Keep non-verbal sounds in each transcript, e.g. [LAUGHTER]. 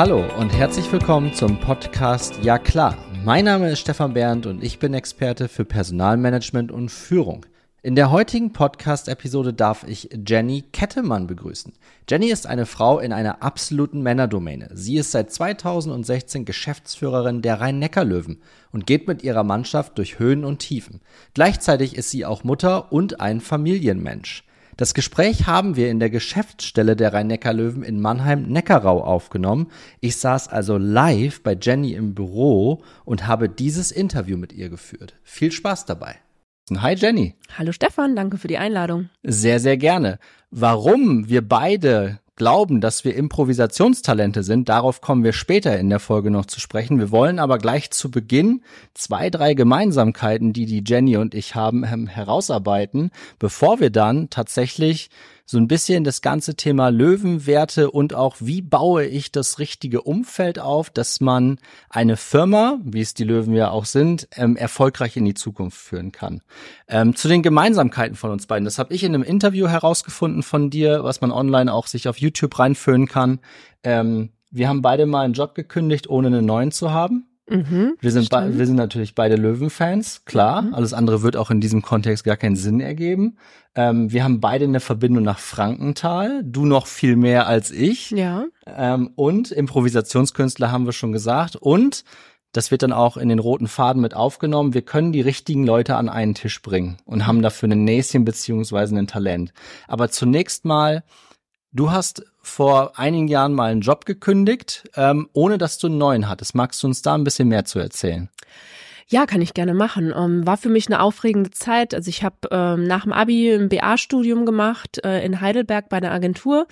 Hallo und herzlich willkommen zum Podcast Ja klar. Mein Name ist Stefan Berndt und ich bin Experte für Personalmanagement und Führung. In der heutigen Podcast-Episode darf ich Jenny Kettemann begrüßen. Jenny ist eine Frau in einer absoluten Männerdomäne. Sie ist seit 2016 Geschäftsführerin der Rhein-Neckar-Löwen und geht mit ihrer Mannschaft durch Höhen und Tiefen. Gleichzeitig ist sie auch Mutter und ein Familienmensch. Das Gespräch haben wir in der Geschäftsstelle der Rhein-Neckar-Löwen in Mannheim-Neckarau aufgenommen. Ich saß also live bei Jenny im Büro und habe dieses Interview mit ihr geführt. Viel Spaß dabei. Hi Jenny. Hallo Stefan, danke für die Einladung. Sehr, sehr gerne. Warum wir beide glauben, dass wir Improvisationstalente sind, darauf kommen wir später in der Folge noch zu sprechen. Wir wollen aber gleich zu Beginn zwei, drei Gemeinsamkeiten, die die Jenny und ich haben, herausarbeiten, bevor wir dann tatsächlich so ein bisschen das ganze Thema Löwenwerte und auch wie baue ich das richtige Umfeld auf, dass man eine Firma, wie es die Löwen ja auch sind, ähm, erfolgreich in die Zukunft führen kann. Ähm, zu den Gemeinsamkeiten von uns beiden. Das habe ich in einem Interview herausgefunden von dir, was man online auch sich auf YouTube reinführen kann. Ähm, wir haben beide mal einen Job gekündigt, ohne einen neuen zu haben. Mhm, wir, sind wir sind natürlich beide Löwen-Fans, klar. Mhm. Alles andere wird auch in diesem Kontext gar keinen Sinn ergeben. Ähm, wir haben beide eine Verbindung nach Frankenthal. Du noch viel mehr als ich. Ja. Ähm, und Improvisationskünstler haben wir schon gesagt. Und das wird dann auch in den roten Faden mit aufgenommen. Wir können die richtigen Leute an einen Tisch bringen und haben dafür ein Näschen beziehungsweise ein Talent. Aber zunächst mal, du hast vor einigen Jahren mal einen Job gekündigt, ähm, ohne dass du einen neuen hattest. Magst du uns da ein bisschen mehr zu erzählen? Ja, kann ich gerne machen. Ähm, war für mich eine aufregende Zeit. Also ich habe ähm, nach dem Abi ein BA-Studium gemacht äh, in Heidelberg bei einer Agentur,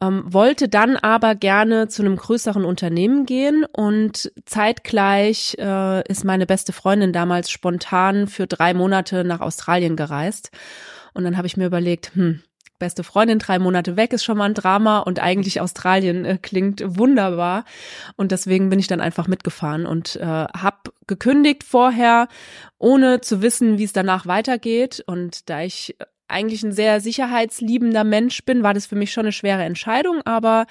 ähm, wollte dann aber gerne zu einem größeren Unternehmen gehen und zeitgleich äh, ist meine beste Freundin damals spontan für drei Monate nach Australien gereist. Und dann habe ich mir überlegt, hm, beste Freundin drei Monate weg ist schon mal ein Drama und eigentlich Australien äh, klingt wunderbar. Und deswegen bin ich dann einfach mitgefahren und äh, habe gekündigt vorher, ohne zu wissen, wie es danach weitergeht. Und da ich eigentlich ein sehr sicherheitsliebender Mensch bin, war das für mich schon eine schwere Entscheidung, aber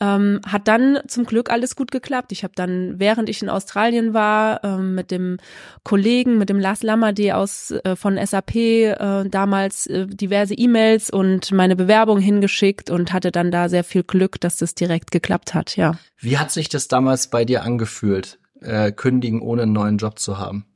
ähm, hat dann zum Glück alles gut geklappt. Ich habe dann, während ich in Australien war, ähm, mit dem Kollegen, mit dem Lars Lammerde aus äh, von SAP äh, damals äh, diverse E-Mails und meine Bewerbung hingeschickt und hatte dann da sehr viel Glück, dass das direkt geklappt hat. Ja. Wie hat sich das damals bei dir angefühlt, äh, kündigen ohne einen neuen Job zu haben?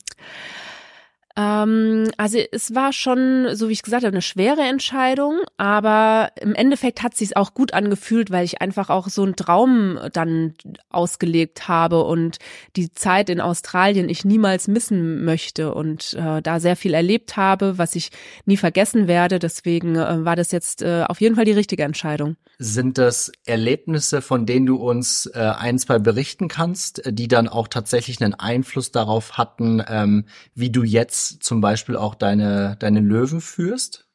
Ähm, also es war schon, so wie ich gesagt habe, eine schwere Entscheidung, aber im Endeffekt hat sich auch gut angefühlt, weil ich einfach auch so einen Traum dann ausgelegt habe und die Zeit in Australien ich niemals missen möchte und äh, da sehr viel erlebt habe, was ich nie vergessen werde. Deswegen äh, war das jetzt äh, auf jeden Fall die richtige Entscheidung. Sind das Erlebnisse, von denen du uns äh, ein, zwei berichten kannst, die dann auch tatsächlich einen Einfluss darauf hatten, ähm, wie du jetzt zum Beispiel auch deine, deine Löwen führst?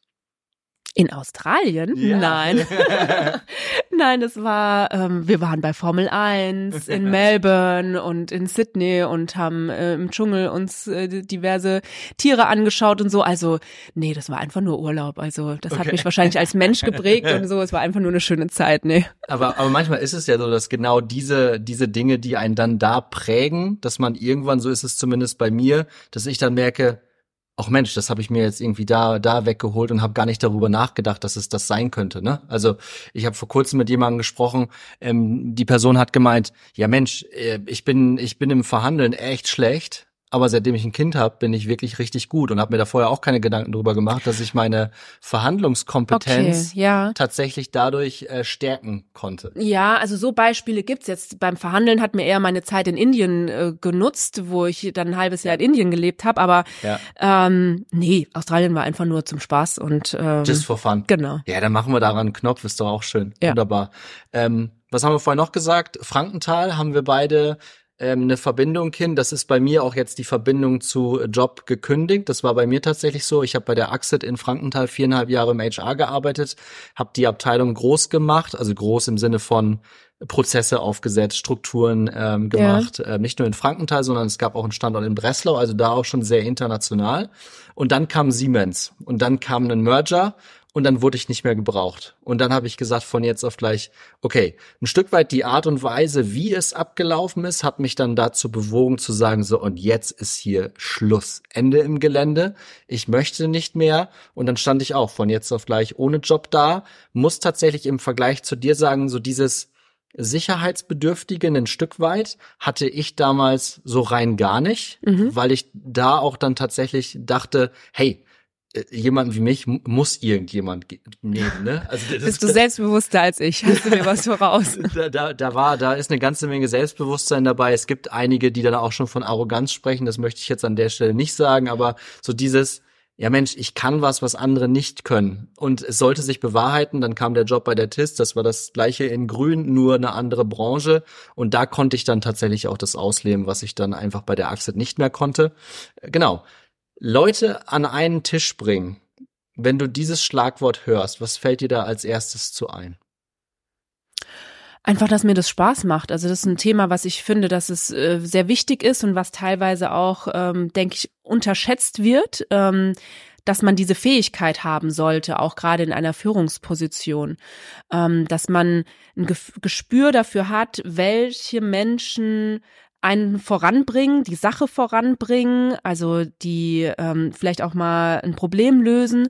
In Australien? Ja. Nein. [LAUGHS] [LAUGHS] Nein, das war, ähm, wir waren bei Formel 1 in [LAUGHS] Melbourne und in Sydney und haben äh, im Dschungel uns äh, diverse Tiere angeschaut und so. Also, nee, das war einfach nur Urlaub. Also, das okay. hat mich wahrscheinlich als Mensch geprägt und so. Es war einfach nur eine schöne Zeit, nee. Aber, aber manchmal ist es ja so, dass genau diese, diese Dinge, die einen dann da prägen, dass man irgendwann, so ist es zumindest bei mir, dass ich dann merke, ach Mensch, das habe ich mir jetzt irgendwie da da weggeholt und habe gar nicht darüber nachgedacht, dass es das sein könnte. Ne? Also ich habe vor kurzem mit jemandem gesprochen, ähm, die Person hat gemeint, ja Mensch, äh, ich bin ich bin im Verhandeln echt schlecht aber seitdem ich ein Kind habe, bin ich wirklich richtig gut und habe mir da vorher auch keine Gedanken drüber gemacht, dass ich meine Verhandlungskompetenz okay, ja. tatsächlich dadurch äh, stärken konnte. Ja, also so Beispiele gibt's jetzt. Beim Verhandeln hat mir eher meine Zeit in Indien äh, genutzt, wo ich dann ein halbes Jahr in Indien gelebt habe. Aber ja. ähm, nee, Australien war einfach nur zum Spaß und ähm, just for fun. Genau. Ja, dann machen wir daran einen Knopf, ist doch auch schön. Ja. Wunderbar. Ähm, was haben wir vorher noch gesagt? Frankenthal haben wir beide ähm, eine Verbindung hin. Das ist bei mir auch jetzt die Verbindung zu Job gekündigt. Das war bei mir tatsächlich so. Ich habe bei der Axit in Frankenthal viereinhalb Jahre im HR gearbeitet, habe die Abteilung groß gemacht, also groß im Sinne von Prozesse aufgesetzt, Strukturen ähm, gemacht, ja. äh, nicht nur in Frankenthal, sondern es gab auch einen Standort in Breslau, also da auch schon sehr international. Und dann kam Siemens und dann kam ein Merger und dann wurde ich nicht mehr gebraucht. Und dann habe ich gesagt, von jetzt auf gleich, okay, ein Stück weit die Art und Weise, wie es abgelaufen ist, hat mich dann dazu bewogen zu sagen, so, und jetzt ist hier Schluss, Ende im Gelände, ich möchte nicht mehr. Und dann stand ich auch von jetzt auf gleich ohne Job da, muss tatsächlich im Vergleich zu dir sagen, so dieses, Sicherheitsbedürftige ein Stück weit hatte ich damals so rein gar nicht, mhm. weil ich da auch dann tatsächlich dachte, hey, jemanden wie mich muss irgendjemand nehmen, ne? Also das, Bist [LAUGHS] du selbstbewusster als ich? Hast du mir was [LAUGHS] voraus? da, da, da war, da ist eine ganze Menge Selbstbewusstsein dabei. Es gibt einige, die dann auch schon von Arroganz sprechen. Das möchte ich jetzt an der Stelle nicht sagen, aber so dieses, ja Mensch, ich kann was, was andere nicht können. Und es sollte sich bewahrheiten, dann kam der Job bei der TIS, das war das gleiche in Grün, nur eine andere Branche. Und da konnte ich dann tatsächlich auch das ausleben, was ich dann einfach bei der Axit nicht mehr konnte. Genau. Leute an einen Tisch bringen. Wenn du dieses Schlagwort hörst, was fällt dir da als erstes zu ein? Einfach, dass mir das Spaß macht. Also das ist ein Thema, was ich finde, dass es äh, sehr wichtig ist und was teilweise auch, ähm, denke ich, unterschätzt wird. Ähm, dass man diese Fähigkeit haben sollte, auch gerade in einer Führungsposition, ähm, dass man ein Gespür dafür hat, welche Menschen einen voranbringen, die Sache voranbringen, also die ähm, vielleicht auch mal ein Problem lösen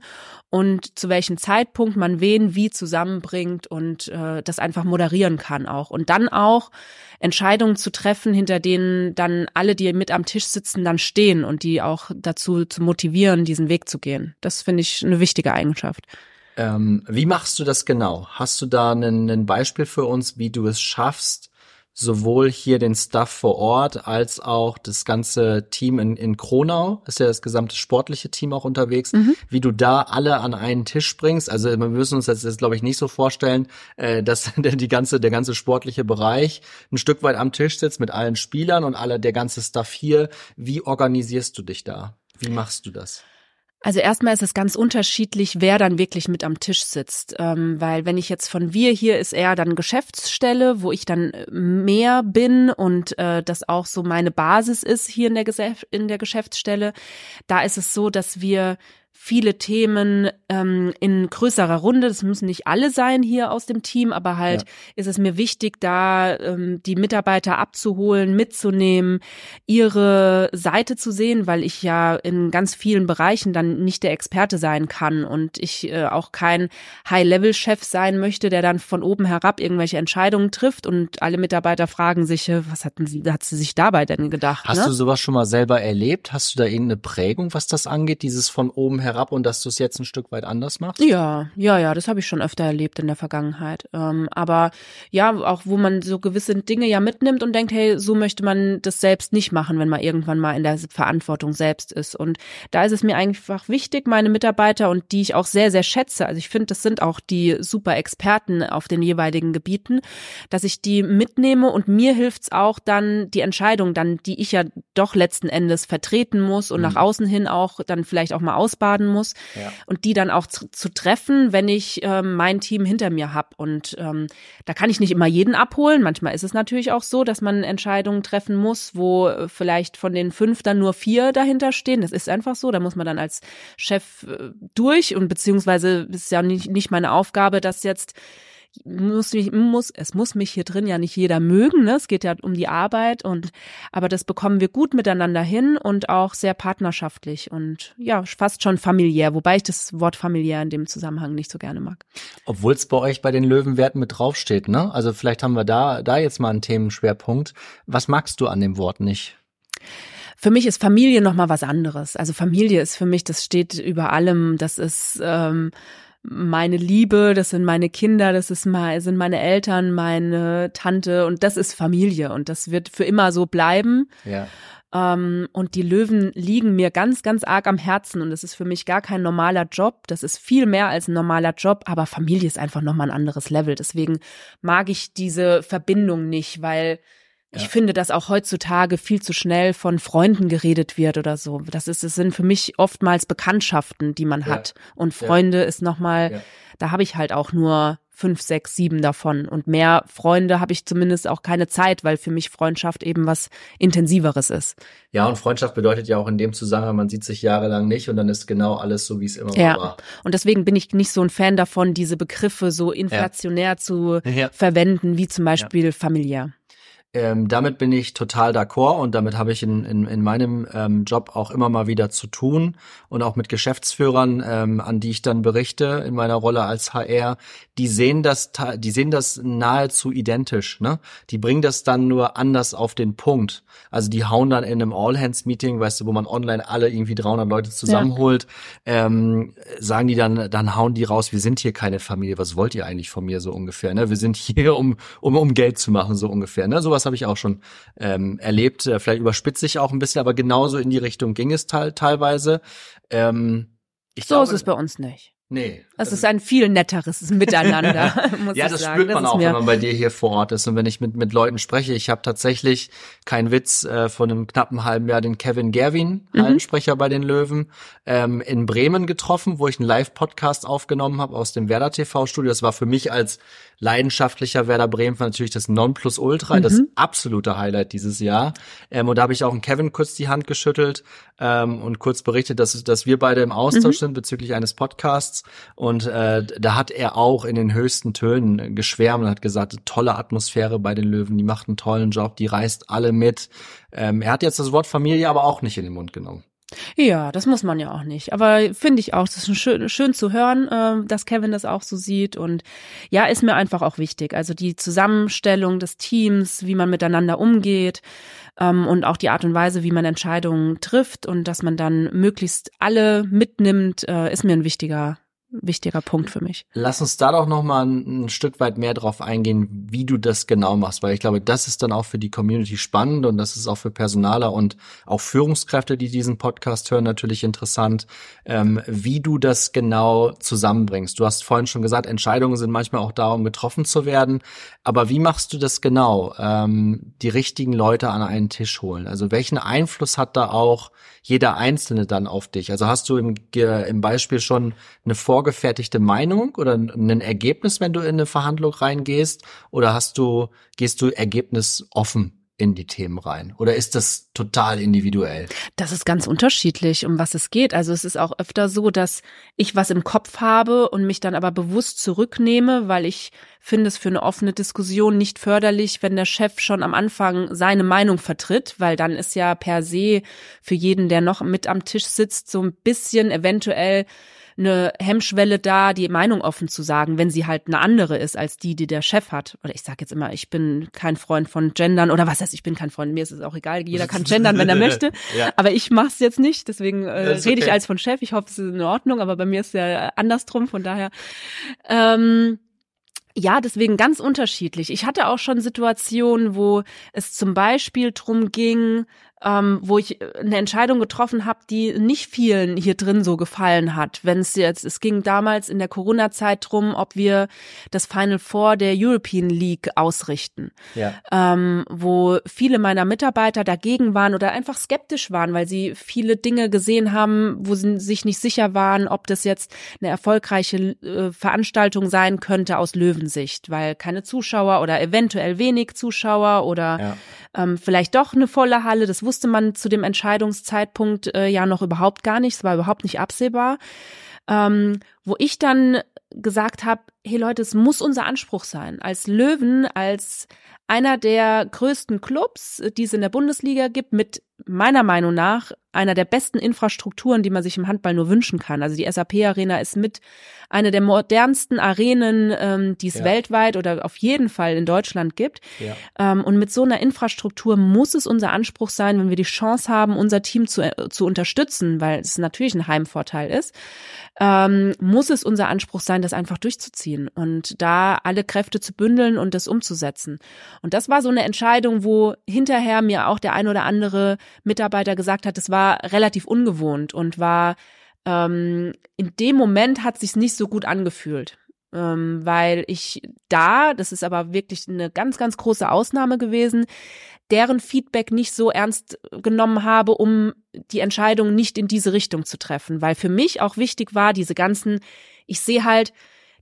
und zu welchem Zeitpunkt man wen wie zusammenbringt und äh, das einfach moderieren kann auch. Und dann auch Entscheidungen zu treffen, hinter denen dann alle, die mit am Tisch sitzen, dann stehen und die auch dazu zu motivieren, diesen Weg zu gehen. Das finde ich eine wichtige Eigenschaft. Ähm, wie machst du das genau? Hast du da ein Beispiel für uns, wie du es schaffst, sowohl hier den Stuff vor Ort als auch das ganze Team in, in Kronau, ist ja das gesamte sportliche Team auch unterwegs, mhm. wie du da alle an einen Tisch bringst. Also wir müssen uns das jetzt, glaube ich, nicht so vorstellen, äh, dass [LAUGHS] der, die ganze, der ganze sportliche Bereich ein Stück weit am Tisch sitzt mit allen Spielern und alle der ganze Stuff hier. Wie organisierst du dich da? Wie machst du das? Also erstmal ist es ganz unterschiedlich, wer dann wirklich mit am Tisch sitzt. Ähm, weil wenn ich jetzt von wir hier ist eher dann Geschäftsstelle, wo ich dann mehr bin und äh, das auch so meine Basis ist hier in der, in der Geschäftsstelle. Da ist es so, dass wir viele Themen ähm, in größerer Runde. Das müssen nicht alle sein hier aus dem Team, aber halt ja. ist es mir wichtig, da ähm, die Mitarbeiter abzuholen, mitzunehmen, ihre Seite zu sehen, weil ich ja in ganz vielen Bereichen dann nicht der Experte sein kann und ich äh, auch kein High-Level-Chef sein möchte, der dann von oben herab irgendwelche Entscheidungen trifft und alle Mitarbeiter fragen sich, äh, was hatten sie, hat sie sich dabei denn gedacht? Hast ne? du sowas schon mal selber erlebt? Hast du da irgendeine Prägung, was das angeht, dieses von oben herab und dass du es jetzt ein Stück weit anders machst? Ja, ja, ja, das habe ich schon öfter erlebt in der Vergangenheit. Ähm, aber ja, auch wo man so gewisse Dinge ja mitnimmt und denkt, hey, so möchte man das selbst nicht machen, wenn man irgendwann mal in der Verantwortung selbst ist. Und da ist es mir einfach wichtig, meine Mitarbeiter und die ich auch sehr, sehr schätze, also ich finde, das sind auch die super Experten auf den jeweiligen Gebieten, dass ich die mitnehme und mir hilft's auch dann die Entscheidung dann, die ich ja doch letzten Endes vertreten muss und mhm. nach außen hin auch dann vielleicht auch mal ausbaden muss ja. und die dann auch zu, zu treffen, wenn ich ähm, mein Team hinter mir habe. Und ähm, da kann ich nicht immer jeden abholen. Manchmal ist es natürlich auch so, dass man Entscheidungen treffen muss, wo äh, vielleicht von den fünf dann nur vier dahinter stehen. Das ist einfach so. Da muss man dann als Chef äh, durch und beziehungsweise ist ja nicht, nicht meine Aufgabe, dass jetzt muss mich, muss, es muss mich hier drin ja nicht jeder mögen, ne? Es geht ja um die Arbeit und, aber das bekommen wir gut miteinander hin und auch sehr partnerschaftlich und ja, fast schon familiär, wobei ich das Wort familiär in dem Zusammenhang nicht so gerne mag. Obwohl es bei euch bei den Löwenwerten mit draufsteht, ne? Also vielleicht haben wir da, da jetzt mal einen Themenschwerpunkt. Was magst du an dem Wort nicht? Für mich ist Familie nochmal was anderes. Also Familie ist für mich, das steht über allem, das ist, ähm, meine Liebe, das sind meine Kinder, das ist mal, sind meine Eltern, meine Tante und das ist Familie und das wird für immer so bleiben. Ja. Ähm, und die Löwen liegen mir ganz, ganz arg am Herzen und das ist für mich gar kein normaler Job. Das ist viel mehr als ein normaler Job, aber Familie ist einfach nochmal ein anderes Level. Deswegen mag ich diese Verbindung nicht, weil ich ja. finde, dass auch heutzutage viel zu schnell von Freunden geredet wird oder so. Das ist, es sind für mich oftmals Bekanntschaften, die man ja. hat. Und Freunde ja. ist nochmal, da habe ich halt auch nur fünf, sechs, sieben davon. Und mehr Freunde habe ich zumindest auch keine Zeit, weil für mich Freundschaft eben was Intensiveres ist. Ja, und Freundschaft bedeutet ja auch in dem Zusammenhang, man sieht sich jahrelang nicht und dann ist genau alles so, wie es immer ja. war. Und deswegen bin ich nicht so ein Fan davon, diese Begriffe so inflationär ja. zu ja. verwenden, wie zum Beispiel familiär. Ähm, damit bin ich total d'accord und damit habe ich in, in, in meinem ähm, Job auch immer mal wieder zu tun und auch mit Geschäftsführern, ähm, an die ich dann berichte in meiner Rolle als HR, die sehen das, die sehen das nahezu identisch, ne? Die bringen das dann nur anders auf den Punkt. Also die hauen dann in einem All-Hands-Meeting, weißt du, wo man online alle irgendwie 300 Leute zusammenholt, ja. ähm, sagen die dann, dann hauen die raus, wir sind hier keine Familie, was wollt ihr eigentlich von mir so ungefähr, ne? Wir sind hier, um, um, um Geld zu machen, so ungefähr, ne? Sowas habe ich auch schon ähm, erlebt. Äh, vielleicht überspitze ich auch ein bisschen, aber genauso in die Richtung ging es te teilweise. Ähm, ich so glaube, ist es bei uns nicht. Nee. Das ist ein viel netteres Miteinander, [LAUGHS] [LAUGHS] muss ja, ich das sagen. spürt man das auch, wenn man bei dir hier vor Ort ist und wenn ich mit, mit Leuten spreche. Ich habe tatsächlich, kein Witz, äh, von einem knappen halben Jahr den Kevin Gerwin, mhm. Hallensprecher bei den Löwen, ähm, in Bremen getroffen, wo ich einen Live-Podcast aufgenommen habe aus dem Werder TV-Studio. Das war für mich als leidenschaftlicher Werder Bremen natürlich das Nonplusultra, mhm. das absolute Highlight dieses Jahr. Ähm, und da habe ich auch einen Kevin kurz die Hand geschüttelt ähm, und kurz berichtet, dass, dass wir beide im Austausch mhm. sind bezüglich eines Podcasts. Und äh, da hat er auch in den höchsten Tönen geschwärmt und hat gesagt, tolle Atmosphäre bei den Löwen, die macht einen tollen Job, die reißt alle mit. Ähm, er hat jetzt das Wort Familie aber auch nicht in den Mund genommen. Ja, das muss man ja auch nicht. Aber finde ich auch, das ist schön, schön zu hören, äh, dass Kevin das auch so sieht. Und ja, ist mir einfach auch wichtig. Also die Zusammenstellung des Teams, wie man miteinander umgeht ähm, und auch die Art und Weise, wie man Entscheidungen trifft und dass man dann möglichst alle mitnimmt, äh, ist mir ein wichtiger wichtiger Punkt für mich. Lass uns da doch noch mal ein, ein, Stück weit mehr drauf eingehen, wie du das genau machst, weil ich glaube, das ist dann auch für die Community spannend und das ist auch für Personaler und auch Führungskräfte, die diesen Podcast hören, natürlich interessant, ähm, wie du das genau zusammenbringst. Du hast vorhin schon gesagt, Entscheidungen sind manchmal auch da, um getroffen zu werden, aber wie machst du das genau? Ähm, die richtigen Leute an einen Tisch holen. Also welchen Einfluss hat da auch jeder Einzelne dann auf dich? Also hast du im, im Beispiel schon eine vorgefertigte Meinung oder ein Ergebnis, wenn du in eine Verhandlung reingehst? Oder hast du, gehst du ergebnisoffen in die Themen rein? Oder ist das total individuell? Das ist ganz unterschiedlich, um was es geht. Also es ist auch öfter so, dass ich was im Kopf habe und mich dann aber bewusst zurücknehme, weil ich finde es für eine offene Diskussion nicht förderlich, wenn der Chef schon am Anfang seine Meinung vertritt, weil dann ist ja per se für jeden, der noch mit am Tisch sitzt, so ein bisschen eventuell eine Hemmschwelle da, die Meinung offen zu sagen, wenn sie halt eine andere ist als die, die der Chef hat. Oder ich sage jetzt immer, ich bin kein Freund von Gendern oder was heißt, ich bin kein Freund, mir ist es auch egal, jeder kann gendern, wenn er [LAUGHS] möchte. ja. Aber ich mache es jetzt nicht, deswegen äh, rede okay. ich als von Chef. Ich hoffe, es ist in Ordnung, aber bei mir ist es ja andersrum, von daher. Ähm, ja, deswegen ganz unterschiedlich. Ich hatte auch schon Situationen, wo es zum Beispiel drum ging, ähm, wo ich äh, eine Entscheidung getroffen habe, die nicht vielen hier drin so gefallen hat. Wenn es jetzt, es ging damals in der Corona-Zeit drum, ob wir das Final Four der European League ausrichten, ja. ähm, wo viele meiner Mitarbeiter dagegen waren oder einfach skeptisch waren, weil sie viele Dinge gesehen haben, wo sie sich nicht sicher waren, ob das jetzt eine erfolgreiche äh, Veranstaltung sein könnte aus Löwensicht, weil keine Zuschauer oder eventuell wenig Zuschauer oder ja. ähm, vielleicht doch eine volle Halle. Das wusste man zu dem Entscheidungszeitpunkt äh, ja noch überhaupt gar nicht. Es war überhaupt nicht absehbar. Ähm, wo ich dann gesagt habe, hey Leute, es muss unser Anspruch sein, als Löwen, als einer der größten Clubs, die es in der Bundesliga gibt, mit meiner Meinung nach einer der besten Infrastrukturen, die man sich im Handball nur wünschen kann. Also die SAP Arena ist mit einer der modernsten Arenen, ähm, die es ja. weltweit oder auf jeden Fall in Deutschland gibt. Ja. Ähm, und mit so einer Infrastruktur muss es unser Anspruch sein, wenn wir die Chance haben, unser Team zu, äh, zu unterstützen, weil es natürlich ein Heimvorteil ist, ähm, muss es unser Anspruch sein, das einfach durchzuziehen und da alle Kräfte zu bündeln und das umzusetzen. Und das war so eine Entscheidung, wo hinterher mir auch der ein oder andere Mitarbeiter gesagt hat, das war relativ ungewohnt und war ähm, in dem Moment hat sich's nicht so gut angefühlt. Ähm, weil ich da, das ist aber wirklich eine ganz, ganz große Ausnahme gewesen, deren Feedback nicht so ernst genommen habe, um die Entscheidung nicht in diese Richtung zu treffen. Weil für mich auch wichtig war, diese ganzen, ich sehe halt,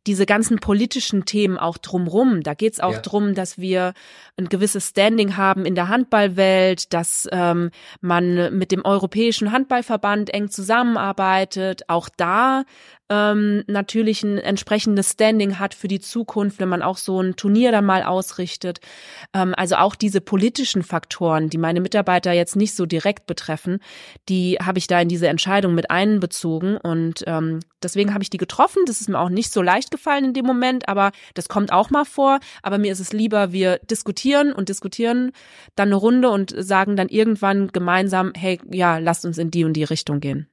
diese ganzen politischen Themen auch drumrum. Da geht's auch Ja. drum, dass wir ein gewisses Standing haben in der Handballwelt, dass ähm, man mit dem Europäischen Handballverband eng zusammenarbeitet. Auch da ähm, natürlich ein entsprechendes Standing hat für die Zukunft, wenn man auch so ein Turnier dann mal ausrichtet. Ähm, also auch diese politischen Faktoren, die meine Mitarbeiter jetzt nicht so direkt betreffen, die habe ich da in diese Entscheidung mit einbezogen und ähm, deswegen habe ich die getroffen. Das ist mir auch nicht so leicht gefallen in dem Moment, aber das kommt auch mal vor. Aber mir ist es lieber, wir diskutieren und diskutieren dann eine Runde und sagen dann irgendwann gemeinsam, hey, ja, lasst uns in die und die Richtung gehen.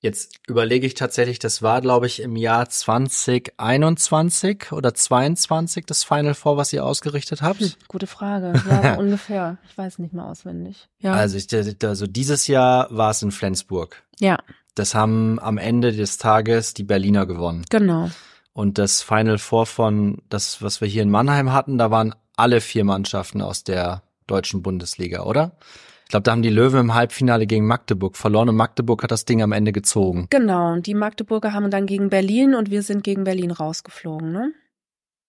Jetzt überlege ich tatsächlich, das war, glaube ich, im Jahr 2021 oder 22 das Final Four, was ihr ausgerichtet habt. Hm, gute Frage. Ja, so [LAUGHS] ungefähr. Ich weiß nicht mehr auswendig. Ja. Also, ich, also dieses Jahr war es in Flensburg. ja, Das haben am Ende des Tages die Berliner gewonnen. genau. Und das Final Four von das, was wir hier in Mannheim hatten, da waren alle vier Mannschaften aus der deutschen Bundesliga, oder? Ich glaube, da haben die Löwen im Halbfinale gegen Magdeburg verloren und Magdeburg hat das Ding am Ende gezogen. Genau. Und die Magdeburger haben dann gegen Berlin und wir sind gegen Berlin rausgeflogen, ne?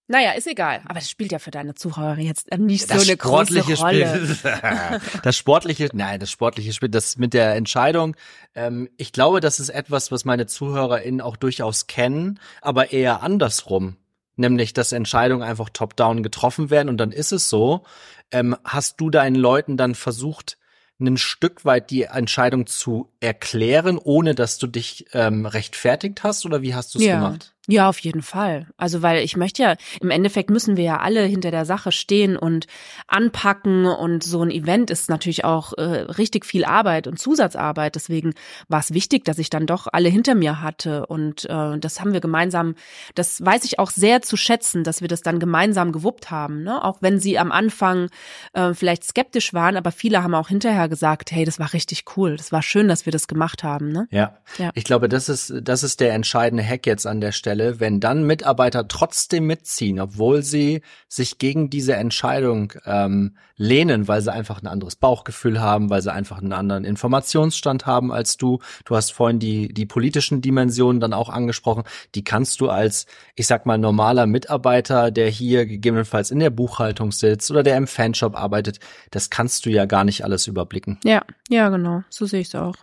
Naja, ist egal. Aber das spielt ja für deine Zuhörer jetzt nicht so eine große Rolle. Spiel. [LAUGHS] das sportliche, nein, das sportliche Spiel, das mit der Entscheidung. Ähm, ich glaube, das ist etwas, was meine ZuhörerInnen auch durchaus kennen, aber eher andersrum. Nämlich, dass Entscheidungen einfach top-down getroffen werden und dann ist es so. Ähm, hast du deinen Leuten dann versucht, ein Stück weit die Entscheidung zu erklären, ohne dass du dich ähm, rechtfertigt hast oder wie hast du es ja. gemacht? Ja, auf jeden Fall. Also, weil ich möchte ja, im Endeffekt müssen wir ja alle hinter der Sache stehen und anpacken und so ein Event ist natürlich auch äh, richtig viel Arbeit und Zusatzarbeit. Deswegen war es wichtig, dass ich dann doch alle hinter mir hatte und äh, das haben wir gemeinsam, das weiß ich auch sehr zu schätzen, dass wir das dann gemeinsam gewuppt haben, ne? Auch wenn sie am Anfang äh, vielleicht skeptisch waren, aber viele haben auch hinterher gesagt, hey, das war richtig cool, das war schön, dass wir das gemacht haben, ne? Ja. Ja. Ich glaube, das ist, das ist der entscheidende Hack jetzt an der Stelle, wenn dann Mitarbeiter trotzdem mitziehen, obwohl sie sich gegen diese Entscheidung ähm, lehnen, weil sie einfach ein anderes Bauchgefühl haben, weil sie einfach einen anderen Informationsstand haben als du. Du hast vorhin die, die politischen Dimensionen dann auch angesprochen. Die kannst du als, ich sag mal, normaler Mitarbeiter, der hier gegebenenfalls in der Buchhaltung sitzt oder der im Fanshop arbeitet, das kannst du ja gar nicht alles überblicken. Ja, ja, genau, so sehe ich es auch.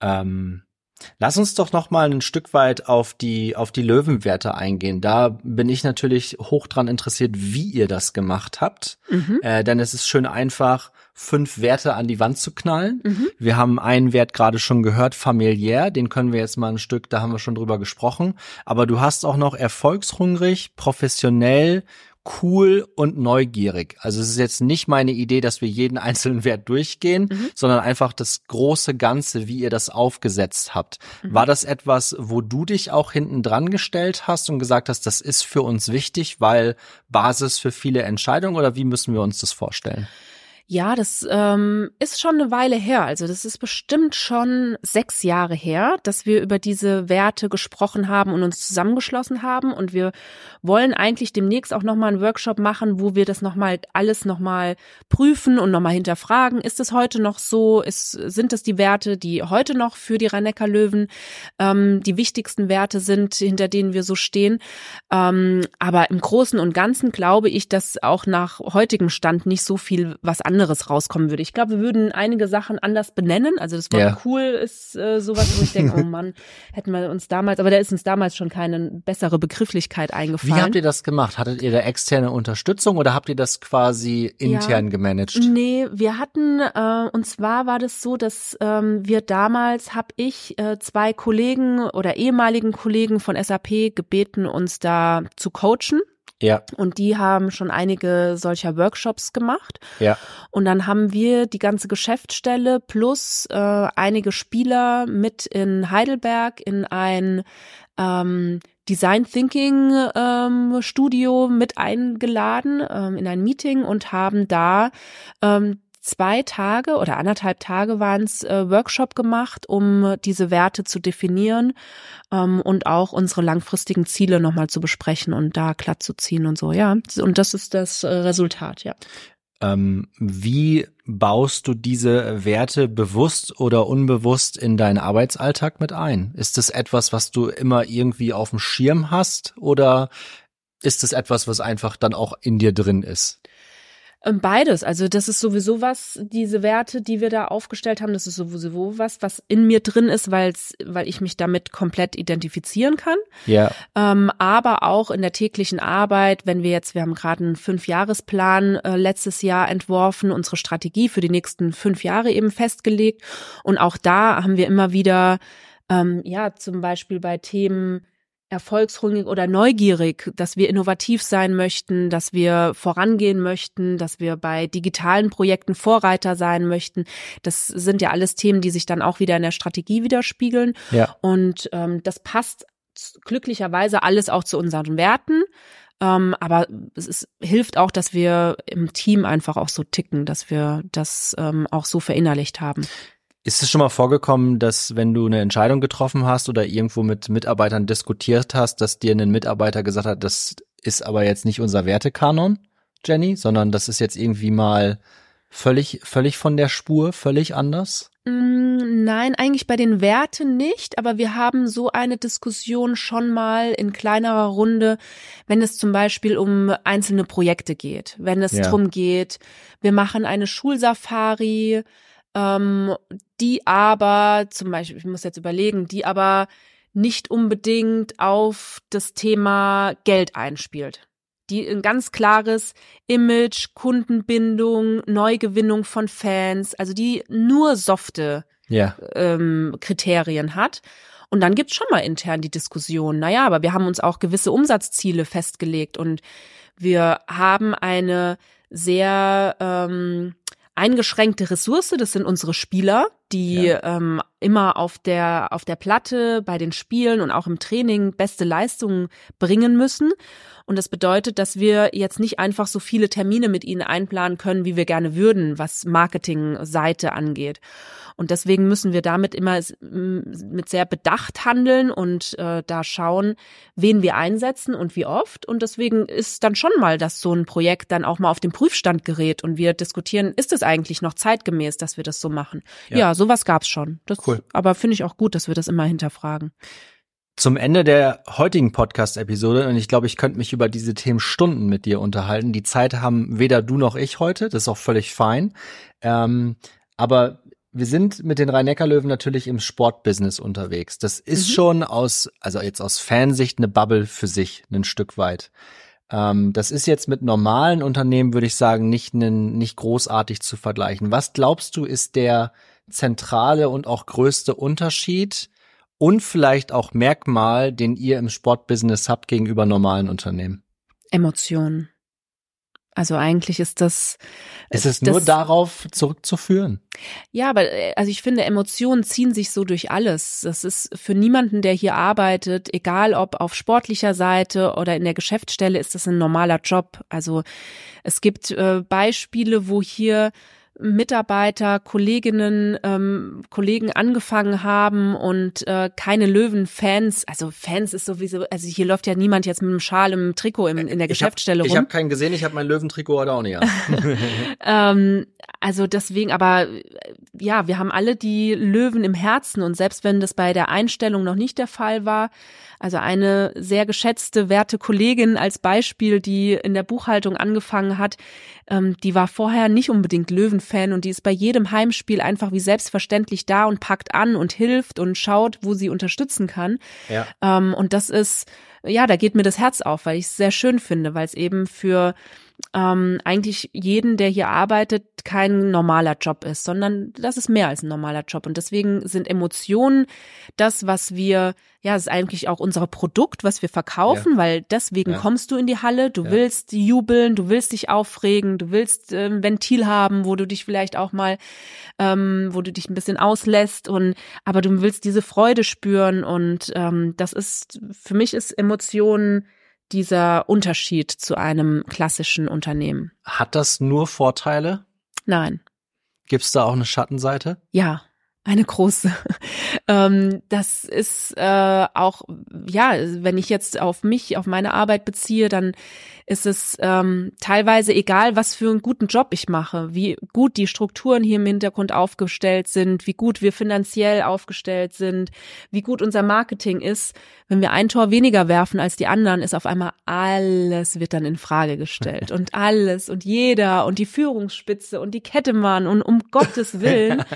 Ähm, lass uns doch noch mal ein Stück weit auf die auf die Löwenwerte eingehen. Da bin ich natürlich hoch dran interessiert, wie ihr das gemacht habt, Mhm. äh, denn es ist schön einfach fünf Werte an die Wand zu knallen. Mhm. Wir haben einen Wert gerade schon gehört, familiär, den können wir jetzt mal ein Stück, da haben wir schon drüber gesprochen, aber du hast auch noch erfolgshungrig, professionell, cool und neugierig. Also es ist jetzt nicht meine Idee, dass wir jeden [LAUGHS] einzelnen Wert durchgehen, Mhm. sondern einfach das große Ganze, wie ihr das aufgesetzt habt. Mhm. War das etwas, wo du dich auch hinten dran gestellt hast und gesagt hast, das ist für uns wichtig, weil Basis für viele Entscheidungen oder wie müssen wir uns das vorstellen? Ja, das ähm, ist schon eine Weile her. Also das ist bestimmt schon sechs Jahre her, dass wir über diese Werte gesprochen haben und uns zusammengeschlossen haben. Und wir wollen eigentlich demnächst auch nochmal einen Workshop machen, wo wir das nochmal alles nochmal prüfen und nochmal hinterfragen. Ist es heute noch so? Ist, sind es die Werte, die heute noch für die Rhein-Neckar-Löwen ähm, die wichtigsten Werte sind, hinter denen wir so stehen? Ähm, aber im Großen und Ganzen glaube ich, dass auch nach heutigem Stand nicht so viel was anderes rauskommen würde. Ich glaube, wir würden einige Sachen anders benennen. Also das Wort Ja. cool ist äh, sowas, wo ich denke, oh [LAUGHS] Mann, hätten wir uns damals, aber da ist uns damals schon keine bessere Begrifflichkeit Wie eingefallen. habt ihr das gemacht? Hattet ihr da externe Unterstützung oder habt ihr das quasi intern gemanagt? Nee, wir hatten, äh, und zwar war das so, dass ähm, wir damals, habe ich äh, zwei Kollegen oder ehemaligen Kollegen von SAP gebeten, uns da zu coachen. Ja, Und die haben schon einige solcher Workshops gemacht. ja. Und dann haben wir die ganze Geschäftsstelle plus äh, einige Spieler mit in Heidelberg in ein ähm, Design Thinking ähm, Studio mit eingeladen ähm, in ein Meeting und haben da ähm, zwei Tage oder anderthalb Tage waren es äh, Workshop gemacht, um diese Werte zu definieren ähm, und auch unsere langfristigen Ziele nochmal zu besprechen und da glatt zu ziehen und so, ja. Und das ist das äh, Resultat, ja. Ähm, wie baust du diese Werte bewusst oder unbewusst in deinen Arbeitsalltag mit ein? Ist es etwas, was du immer irgendwie auf dem Schirm hast oder ist es etwas, was einfach dann auch in dir drin ist? Ähm, beides. Also das ist sowieso was, diese Werte, die wir da aufgestellt haben, das ist sowieso was, was in mir drin ist, weil's, weil ich mich damit komplett identifizieren kann. Ja. Ähm, aber auch in der täglichen Arbeit, wenn wir jetzt, wir haben gerade einen Fünfjahresplan äh, letztes Jahr entworfen, unsere Strategie für die nächsten fünf Jahre eben festgelegt. Und auch da haben wir immer wieder, ähm, ja, zum Beispiel bei Themen, erfolgshungrig oder neugierig, dass wir innovativ sein möchten, dass wir vorangehen möchten, dass wir bei digitalen Projekten Vorreiter sein möchten. Das sind ja alles Themen, die sich dann auch wieder in der Strategie widerspiegeln. Ja. Und ähm, das passt glücklicherweise alles auch zu unseren Werten. Ähm, aber es ist, hilft auch, dass wir im Team einfach auch so ticken, dass wir das ähm, auch so verinnerlicht haben. Ist es schon mal vorgekommen, dass wenn du eine Entscheidung getroffen hast oder irgendwo mit Mitarbeitern diskutiert hast, dass dir ein Mitarbeiter gesagt hat, das ist aber jetzt nicht unser Wertekanon, Jenny, sondern das ist jetzt irgendwie mal völlig, völlig von der Spur, völlig anders? Mm, nein, eigentlich bei den Werten nicht, aber wir haben so eine Diskussion schon mal in kleinerer Runde, wenn es zum Beispiel um einzelne Projekte geht, wenn es ja. darum geht, wir machen eine Schulsafari, ähm, die aber zum Beispiel, ich muss jetzt überlegen, die aber nicht unbedingt auf das Thema Geld einspielt. Die ein ganz klares Image, Kundenbindung, Neugewinnung von Fans, also die nur softe ja. ähm, Kriterien hat. Und dann gibt's schon mal intern die Diskussion, naja, aber wir haben uns auch gewisse Umsatzziele festgelegt und wir haben eine sehr ähm, eingeschränkte Ressource, das sind unsere Spieler, die ja. ähm, immer auf der auf der Platte bei den Spielen und auch im Training beste Leistungen bringen müssen. Und das bedeutet, dass wir jetzt nicht einfach so viele Termine mit ihnen einplanen können, wie wir gerne würden, was Marketingseite angeht. Und deswegen müssen wir damit immer mit sehr Bedacht handeln und äh, da schauen, wen wir einsetzen und wie oft. Und deswegen ist dann schon mal, dass so ein Projekt dann auch mal auf den Prüfstand gerät und wir diskutieren, ist es eigentlich noch zeitgemäß, dass wir das so machen? Ja, ja sowas gab's schon. Das, cool. Aber finde ich auch gut, dass wir das immer hinterfragen. Zum Ende der heutigen Podcast-Episode, und ich glaube, ich könnte mich über diese Themen Stunden mit dir unterhalten. Die Zeit haben weder du noch ich heute, das ist auch völlig fein. Ähm, aber wir sind mit den Rhein-Neckar-Löwen natürlich im Sportbusiness unterwegs. Das ist mhm. schon aus, also jetzt aus Fansicht eine Bubble für sich, ein Stück weit. Ähm, das ist jetzt mit normalen Unternehmen, würde ich sagen, nicht, nicht großartig zu vergleichen. Was glaubst du, ist der zentrale und auch größte Unterschied und vielleicht auch Merkmal, den ihr im Sportbusiness habt gegenüber normalen Unternehmen? Emotionen. Also eigentlich ist das. Es ist das, nur darauf zurückzuführen. Ja, aber äh, also ich finde, Emotionen ziehen sich so durch alles. Das ist für niemanden, der hier arbeitet, egal ob auf sportlicher Seite oder in der Geschäftsstelle, ist das ein normaler Job. Also es gibt äh, Beispiele, wo hier Mitarbeiter, Kolleginnen, ähm, Kollegen angefangen haben und äh, keine Löwen-Fans, also Fans ist sowieso, also hier läuft ja niemand jetzt mit einem Schal im Trikot im, in der Geschäftsstelle ich hab, rum. Ich habe keinen gesehen, ich habe mein Löwentrikot heute auch nicht [LAUGHS] [LAUGHS] ähm, also deswegen, aber ja, wir haben alle die Löwen im Herzen und selbst wenn das bei der Einstellung noch nicht der Fall war, also eine sehr geschätzte, werte Kollegin als Beispiel, die in der Buchhaltung angefangen hat, ähm, die war vorher nicht unbedingt Löwenfan und die ist bei jedem Heimspiel einfach wie selbstverständlich da und packt an und hilft und schaut, wo sie unterstützen kann. Ja. Ähm, und das ist, ja, da geht mir das Herz auf, weil ich es sehr schön finde, weil es eben für ähm, eigentlich jeden, der hier arbeitet, kein normaler Job ist, sondern das ist mehr als ein normaler Job. Und deswegen sind Emotionen das, was wir, ja, es ist eigentlich auch unser Produkt, was wir verkaufen, ja. weil deswegen ja. kommst du in die Halle, du ja. willst jubeln, du willst dich aufregen, du willst ein Ventil haben, wo du dich vielleicht auch mal, ähm, wo du dich ein bisschen auslässt und aber du willst diese Freude spüren und ähm, das ist, für mich ist Emotionen dieser Unterschied zu einem klassischen Unternehmen. Hat das nur Vorteile? Nein. Gibt es da auch eine Schattenseite? Ja, Eine große. [LAUGHS] ähm, das ist äh, auch, ja, wenn ich jetzt auf mich, auf meine Arbeit beziehe, dann ist es ähm, teilweise egal, was für einen guten Job ich mache, wie gut die Strukturen hier im Hintergrund aufgestellt sind, wie gut wir finanziell aufgestellt sind, wie gut unser Marketing ist. Wenn wir ein Tor weniger werfen als die anderen, ist auf einmal alles wird dann in Frage gestellt [LAUGHS] und alles und jeder und die Führungsspitze und die Kettemann und um Gottes Willen. [LAUGHS]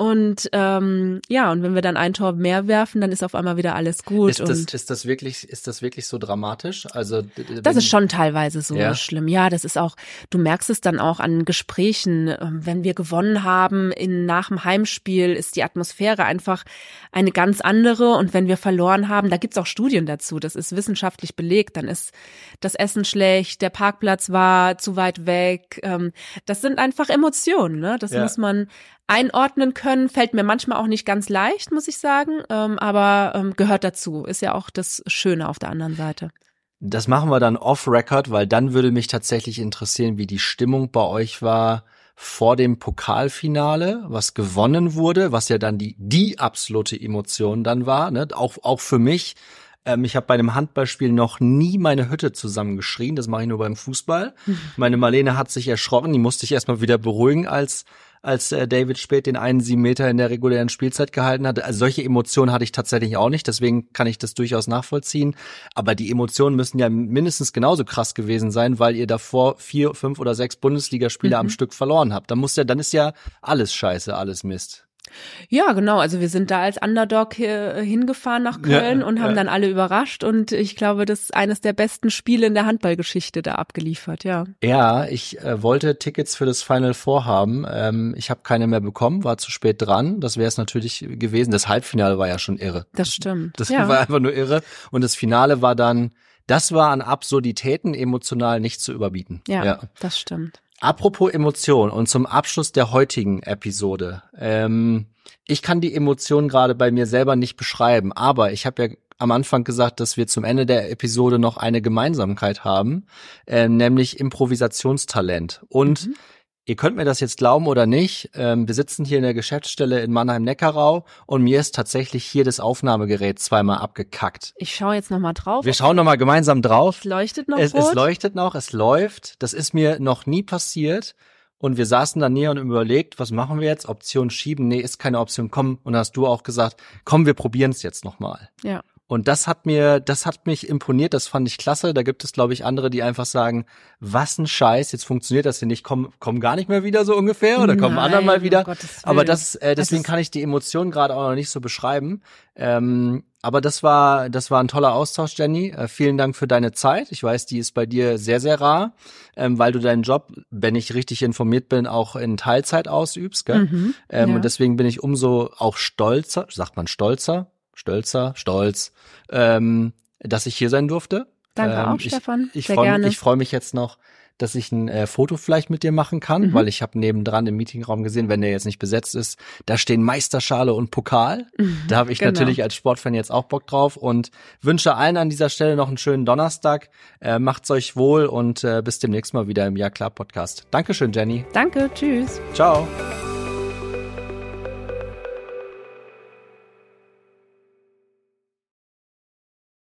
Und ähm, ja, und wenn wir dann ein Tor mehr werfen, dann ist auf einmal wieder alles gut. Ist das, ist das wirklich, ist das wirklich so dramatisch? Also das ist schon teilweise so ja. schlimm. Ja, das ist auch. Du merkst es dann auch an Gesprächen, ähm, wenn wir gewonnen haben in nach dem Heimspiel, ist die Atmosphäre einfach eine ganz andere. Und wenn wir verloren haben, da gibt's auch Studien dazu. Das ist wissenschaftlich belegt. Dann ist das Essen schlecht, der Parkplatz war zu weit weg. Ähm, das sind einfach Emotionen. Ne? Das ja. muss man einordnen können, fällt mir manchmal auch nicht ganz leicht, muss ich sagen, ähm, aber ähm, gehört dazu. Ist ja auch das Schöne auf der anderen Seite. Das machen wir dann off-Record, weil dann würde mich tatsächlich interessieren, wie die Stimmung bei euch war vor dem Pokalfinale, was gewonnen wurde, was ja dann die, die absolute Emotion dann war, ne? auch, auch für mich. Ähm, ich habe bei einem Handballspiel noch nie meine Hütte zusammengeschrien, das mache ich nur beim Fußball. Mhm. Meine Marlene hat sich erschrocken, die musste ich erstmal wieder beruhigen, als als äh, David Spät den einen sieben Meter in der regulären Spielzeit gehalten hat. Also solche Emotionen hatte ich tatsächlich auch nicht, deswegen kann ich das durchaus nachvollziehen. Aber die Emotionen müssen ja mindestens genauso krass gewesen sein, weil ihr davor vier, fünf oder sechs Bundesligaspiele mhm. am Stück verloren habt. Dann muss ja, dann ist ja alles scheiße, alles Mist. Ja, genau. Also wir sind da als Underdog äh, hingefahren nach Köln ja, und haben ja. dann alle überrascht und ich glaube, das ist eines der besten Spiele in der Handballgeschichte da abgeliefert, ja. Ja, ich äh, wollte Tickets für das Final Four haben. Ähm, ich habe keine mehr bekommen, war zu spät dran. Das wäre es natürlich gewesen. Das Halbfinale war ja schon irre. Das stimmt. Das ja. [LAUGHS] war einfach nur irre. Und das Finale war dann, das war an Absurditäten emotional nicht zu überbieten. Ja, ja. das stimmt. Apropos Emotion und zum Abschluss der heutigen Episode. Ähm, ich kann die Emotionen gerade bei mir selber nicht beschreiben, aber ich habe ja am Anfang gesagt, dass wir zum Ende der Episode noch eine Gemeinsamkeit haben, äh, nämlich Improvisationstalent. Und mhm. Ihr könnt mir das jetzt glauben oder nicht. Ähm, wir sitzen hier in der Geschäftsstelle in Mannheim-Neckarau und mir ist tatsächlich hier das Aufnahmegerät zweimal abgekackt. Ich schaue jetzt nochmal drauf. Wir schauen nochmal gemeinsam drauf. Es leuchtet noch. Es, es leuchtet noch, es läuft. Das ist mir noch nie passiert. Und wir saßen da näher und überlegt, was machen wir jetzt? Option schieben? Nee, ist keine Option. Komm. Und hast du auch gesagt, komm, wir probieren es jetzt nochmal. Ja. Und das hat mir, das hat mich imponiert, das fand ich klasse. Da gibt es, glaube ich, andere, die einfach sagen, was ein Scheiß, jetzt funktioniert das hier nicht, kommen, kommen gar nicht mehr wieder so ungefähr oder kommen anderen mal wieder. Um aber das, äh, deswegen kann ich die Emotionen gerade auch noch nicht so beschreiben. Ähm, aber das war, das war ein toller Austausch, Jenny. Äh, vielen Dank für deine Zeit. Ich weiß, die ist bei dir sehr, sehr rar, ähm, weil du deinen Job, wenn ich richtig informiert bin, auch in Teilzeit ausübst. Gell? Mhm, ähm, ja. Und deswegen bin ich umso auch stolzer, sagt man stolzer, stolzer, stolz, ähm, dass ich hier sein durfte. Danke ähm, auch, ich, Stefan. Ich freue mich, freu mich jetzt noch, dass ich ein äh, Foto vielleicht mit dir machen kann, mhm. weil ich habe nebendran im Meetingraum gesehen, wenn der jetzt nicht besetzt ist, da stehen Meisterschale und Pokal. Mhm, da habe ich genau. natürlich als Sportfan jetzt auch Bock drauf und wünsche allen an dieser Stelle noch einen schönen Donnerstag. Äh, macht's euch wohl und äh, bis demnächst mal wieder im Ja klar Podcast. Dankeschön, Jenny. Danke, tschüss. Ciao.